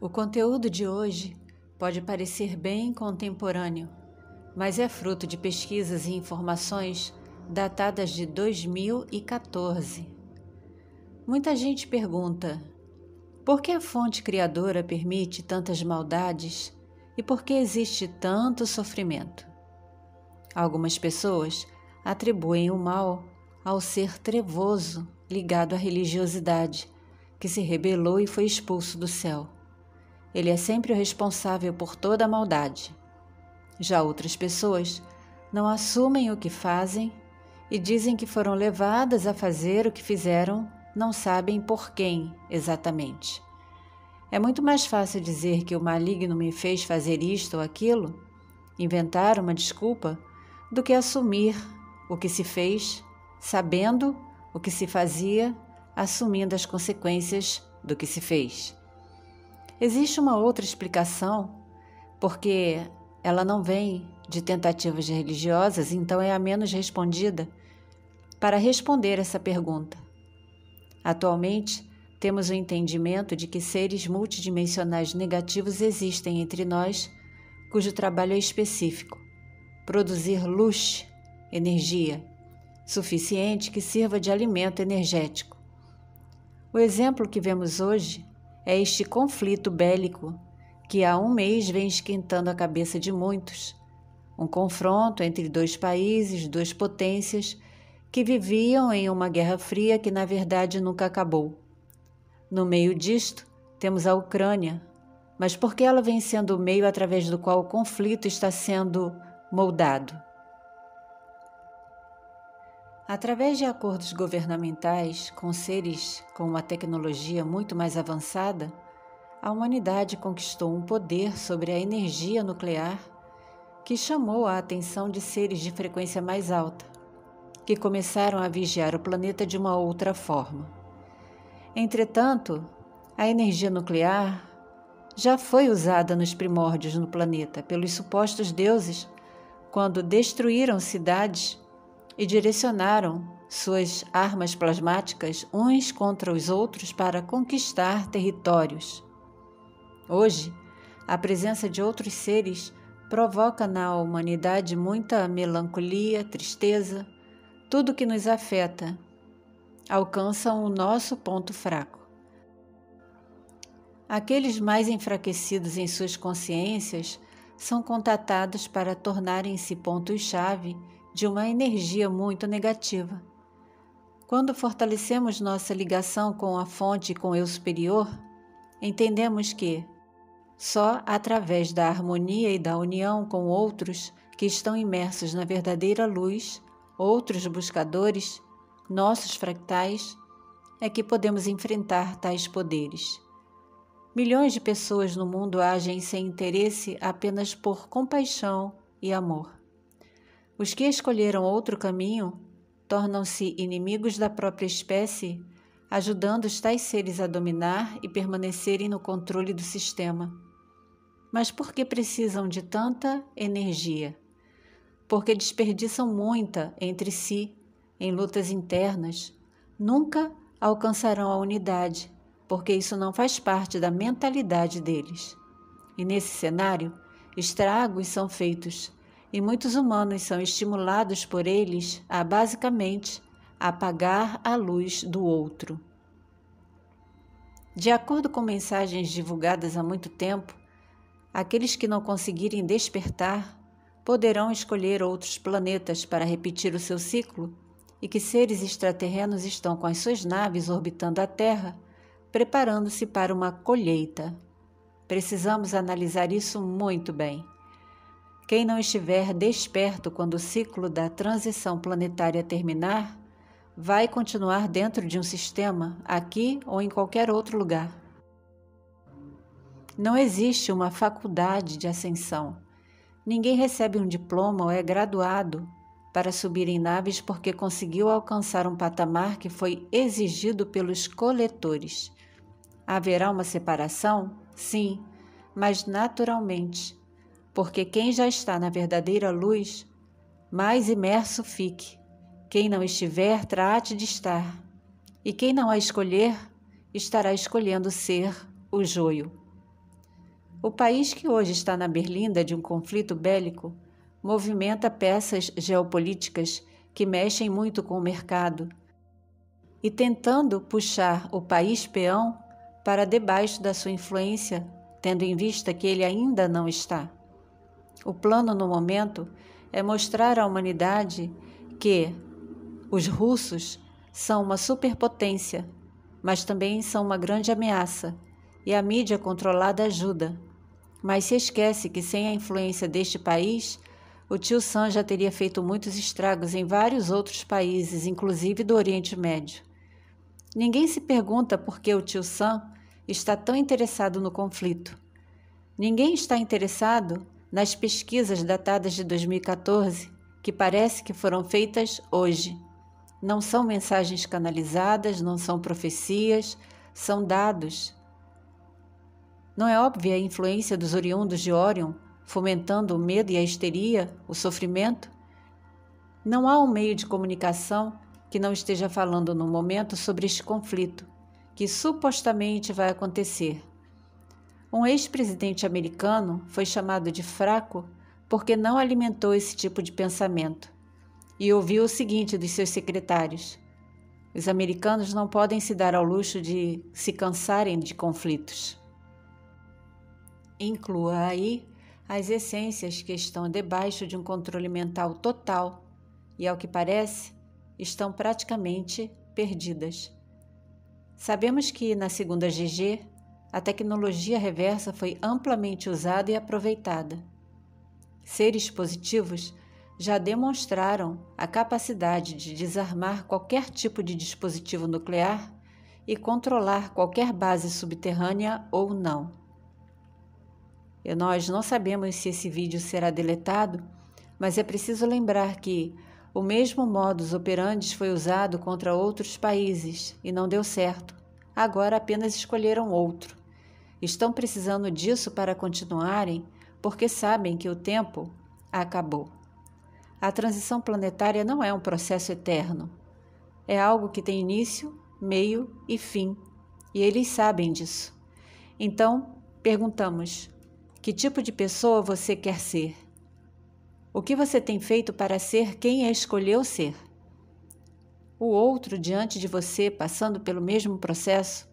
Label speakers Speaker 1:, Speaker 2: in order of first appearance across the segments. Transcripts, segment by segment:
Speaker 1: O conteúdo de hoje pode parecer bem contemporâneo, mas é fruto de pesquisas e informações datadas de 2014. Muita gente pergunta: por que a fonte criadora permite tantas maldades e por que existe tanto sofrimento? Algumas pessoas atribuem o mal ao ser trevoso ligado à religiosidade, que se rebelou e foi expulso do céu. Ele é sempre o responsável por toda a maldade. Já outras pessoas não assumem o que fazem e dizem que foram levadas a fazer o que fizeram, não sabem por quem exatamente. É muito mais fácil dizer que o maligno me fez fazer isto ou aquilo, inventar uma desculpa, do que assumir o que se fez, sabendo o que se fazia, assumindo as consequências do que se fez. Existe uma outra explicação, porque ela não vem de tentativas religiosas, então é a menos respondida, para responder essa pergunta. Atualmente, temos o entendimento de que seres multidimensionais negativos existem entre nós, cujo trabalho é específico: produzir luz, energia, suficiente que sirva de alimento energético. O exemplo que vemos hoje é este conflito bélico que há um mês vem esquentando a cabeça de muitos. Um confronto entre dois países, duas potências, que viviam em uma guerra fria que na verdade nunca acabou. No meio disto, temos a Ucrânia, mas por que ela vem sendo o meio através do qual o conflito está sendo moldado? Através de acordos governamentais com seres com uma tecnologia muito mais avançada, a humanidade conquistou um poder sobre a energia nuclear que chamou a atenção de seres de frequência mais alta, que começaram a vigiar o planeta de uma outra forma. Entretanto, a energia nuclear já foi usada nos primórdios no planeta pelos supostos deuses quando destruíram cidades e direcionaram suas armas plasmáticas uns contra os outros para conquistar territórios. Hoje, a presença de outros seres provoca na humanidade muita melancolia, tristeza, tudo que nos afeta alcançam o nosso ponto fraco. Aqueles mais enfraquecidos em suas consciências são contatados para tornarem-se pontos-chave de uma energia muito negativa. Quando fortalecemos nossa ligação com a fonte e com o eu superior, entendemos que, só através da harmonia e da união com outros que estão imersos na verdadeira luz, outros buscadores, nossos fractais, é que podemos enfrentar tais poderes. Milhões de pessoas no mundo agem sem interesse apenas por compaixão e amor. Os que escolheram outro caminho tornam-se inimigos da própria espécie, ajudando os tais seres a dominar e permanecerem no controle do sistema. Mas por que precisam de tanta energia? Porque desperdiçam muita entre si em lutas internas. Nunca alcançarão a unidade, porque isso não faz parte da mentalidade deles. E nesse cenário, estragos são feitos e muitos humanos são estimulados por eles a basicamente apagar a luz do outro. De acordo com mensagens divulgadas há muito tempo, aqueles que não conseguirem despertar poderão escolher outros planetas para repetir o seu ciclo e que seres extraterrenos estão com as suas naves orbitando a Terra, preparando-se para uma colheita. Precisamos analisar isso muito bem. Quem não estiver desperto quando o ciclo da transição planetária terminar, vai continuar dentro de um sistema, aqui ou em qualquer outro lugar. Não existe uma faculdade de ascensão. Ninguém recebe um diploma ou é graduado para subir em naves porque conseguiu alcançar um patamar que foi exigido pelos coletores. Haverá uma separação? Sim, mas naturalmente porque quem já está na verdadeira luz, mais imerso fique. Quem não estiver, trate de estar. E quem não a escolher, estará escolhendo ser o joio. O país que hoje está na berlinda de um conflito bélico movimenta peças geopolíticas que mexem muito com o mercado e tentando puxar o país peão para debaixo da sua influência, tendo em vista que ele ainda não está. O plano no momento é mostrar à humanidade que os russos são uma superpotência, mas também são uma grande ameaça, e a mídia controlada ajuda. Mas se esquece que sem a influência deste país, o tio Sam já teria feito muitos estragos em vários outros países, inclusive do Oriente Médio. Ninguém se pergunta por que o tio Sam está tão interessado no conflito. Ninguém está interessado nas pesquisas datadas de 2014, que parece que foram feitas hoje. Não são mensagens canalizadas, não são profecias, são dados. Não é óbvia a influência dos oriundos de Orion fomentando o medo e a histeria, o sofrimento? Não há um meio de comunicação que não esteja falando no momento sobre este conflito, que supostamente vai acontecer. Um ex-presidente americano foi chamado de fraco porque não alimentou esse tipo de pensamento e ouviu o seguinte dos seus secretários: Os americanos não podem se dar ao luxo de se cansarem de conflitos. Inclua aí as essências que estão debaixo de um controle mental total e, ao que parece, estão praticamente perdidas. Sabemos que, na segunda GG, a tecnologia reversa foi amplamente usada e aproveitada. Seres positivos já demonstraram a capacidade de desarmar qualquer tipo de dispositivo nuclear e controlar qualquer base subterrânea ou não. E nós não sabemos se esse vídeo será deletado, mas é preciso lembrar que o mesmo modus operandi foi usado contra outros países e não deu certo. Agora apenas escolheram outro. Estão precisando disso para continuarem porque sabem que o tempo acabou. A transição planetária não é um processo eterno. É algo que tem início, meio e fim, e eles sabem disso. Então, perguntamos: que tipo de pessoa você quer ser? O que você tem feito para ser quem a escolheu ser? O outro diante de você, passando pelo mesmo processo,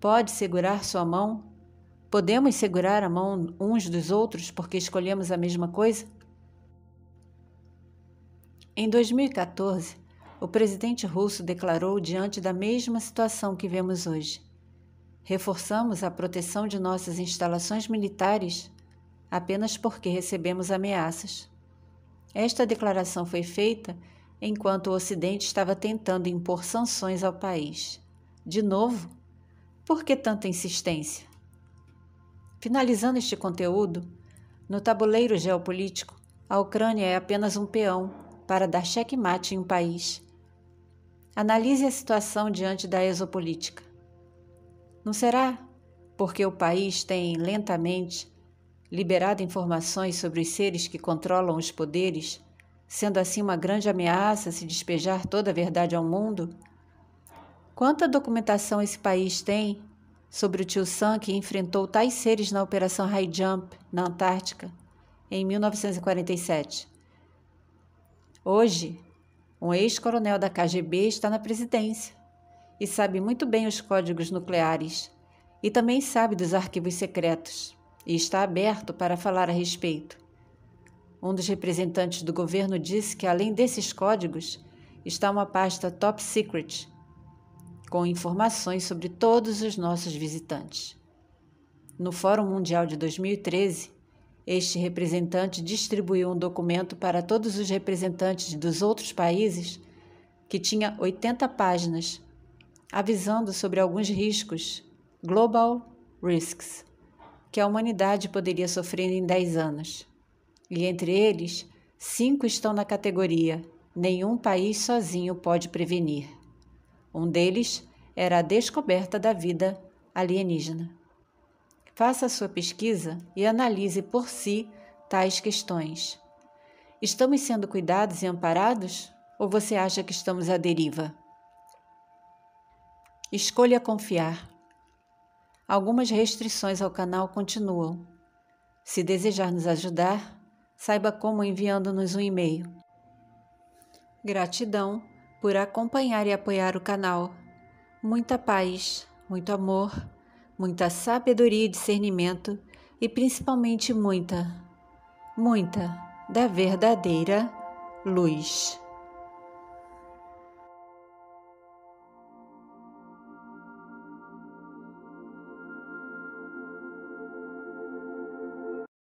Speaker 1: pode segurar sua mão? Podemos segurar a mão uns dos outros porque escolhemos a mesma coisa? Em 2014, o presidente russo declarou diante da mesma situação que vemos hoje. Reforçamos a proteção de nossas instalações militares apenas porque recebemos ameaças. Esta declaração foi feita enquanto o Ocidente estava tentando impor sanções ao país. De novo, por que tanta insistência? Finalizando este conteúdo, no tabuleiro geopolítico, a Ucrânia é apenas um peão para dar checkmate em um país. Analise a situação diante da exopolítica. Não será porque o país tem lentamente liberado informações sobre os seres que controlam os poderes, sendo assim uma grande ameaça se despejar toda a verdade ao mundo? Quanta documentação esse país tem sobre o tio Sam que enfrentou tais seres na Operação High Jump, na Antártica, em 1947? Hoje, um ex-coronel da KGB está na presidência e sabe muito bem os códigos nucleares e também sabe dos arquivos secretos e está aberto para falar a respeito. Um dos representantes do governo disse que, além desses códigos, está uma pasta top secret com informações sobre todos os nossos visitantes. No Fórum Mundial de 2013, este representante distribuiu um documento para todos os representantes dos outros países que tinha 80 páginas avisando sobre alguns riscos, Global Risks, que a humanidade poderia sofrer em 10 anos. E entre eles, cinco estão na categoria Nenhum país sozinho pode prevenir. Um deles era a descoberta da vida alienígena. Faça sua pesquisa e analise por si tais questões. Estamos sendo cuidados e amparados? Ou você acha que estamos à deriva? Escolha confiar. Algumas restrições ao canal continuam, Se desejar nos ajudar, saiba como enviando-nos um e-mail. Gratidão por acompanhar e apoiar o canal. Muita paz, muito amor, muita sabedoria e discernimento e principalmente muita, muita da verdadeira luz.